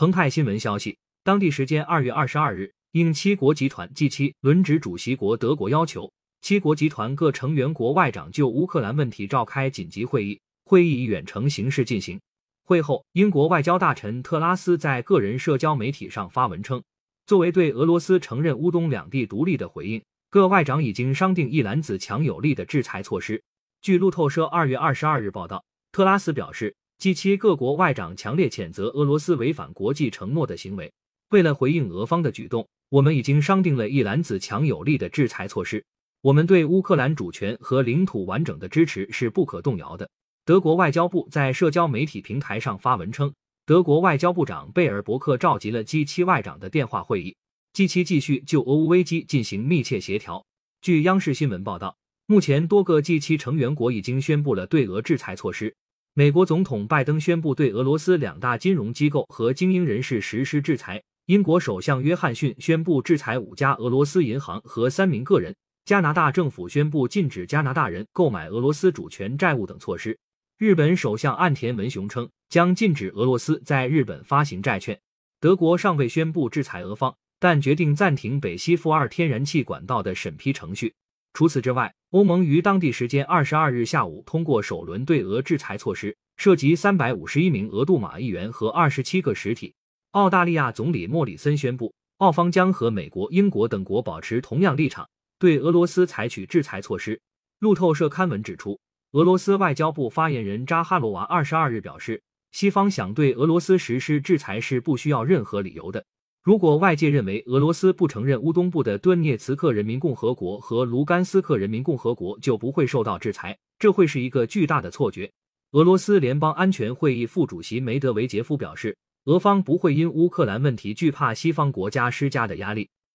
澎湃新闻消息，当地时间二月二十二日，应七国集团 G 七轮值主席国德国要求，七国集团各成员国外长就乌克兰问题召开紧急会议，会议以远程形式进行。会后，英国外交大臣特拉斯在个人社交媒体上发文称，作为对俄罗斯承认乌东两地独立的回应，各外长已经商定一揽子强有力的制裁措施。据路透社二月二十二日报道，特拉斯表示。G 七各国外长强烈谴责俄罗斯违反国际承诺的行为。为了回应俄方的举动，我们已经商定了一篮子强有力的制裁措施。我们对乌克兰主权和领土完整的支持是不可动摇的。德国外交部在社交媒体平台上发文称，德国外交部长贝尔伯克召集了 G 七外长的电话会议，G 七继续就俄乌危机进行密切协调。据央视新闻报道，目前多个 G 七成员国已经宣布了对俄制裁措施。美国总统拜登宣布对俄罗斯两大金融机构和精英人士实施制裁。英国首相约翰逊宣布制裁五家俄罗斯银行和三名个人。加拿大政府宣布禁止加拿大人购买俄罗斯主权债务等措施。日本首相岸田文雄称将禁止俄罗斯在日本发行债券。德国尚未宣布制裁俄方，但决定暂停北溪负二天然气管道的审批程序。除此之外，欧盟于当地时间二十二日下午通过首轮对俄制裁措施，涉及三百五十一名俄杜马议员和二十七个实体。澳大利亚总理莫里森宣布，澳方将和美国、英国等国保持同样立场，对俄罗斯采取制裁措施。路透社刊文指出，俄罗斯外交部发言人扎哈罗娃二十二日表示，西方想对俄罗斯实施制裁是不需要任何理由的。如果外界认为俄罗斯不承认乌东部的顿涅茨克人民共和国和卢甘斯克人民共和国就不会受到制裁，这会是一个巨大的错觉。俄罗斯联邦安全会议副主席梅德韦杰夫表示，俄方不会因乌克兰问题惧怕西方国家施加的压力。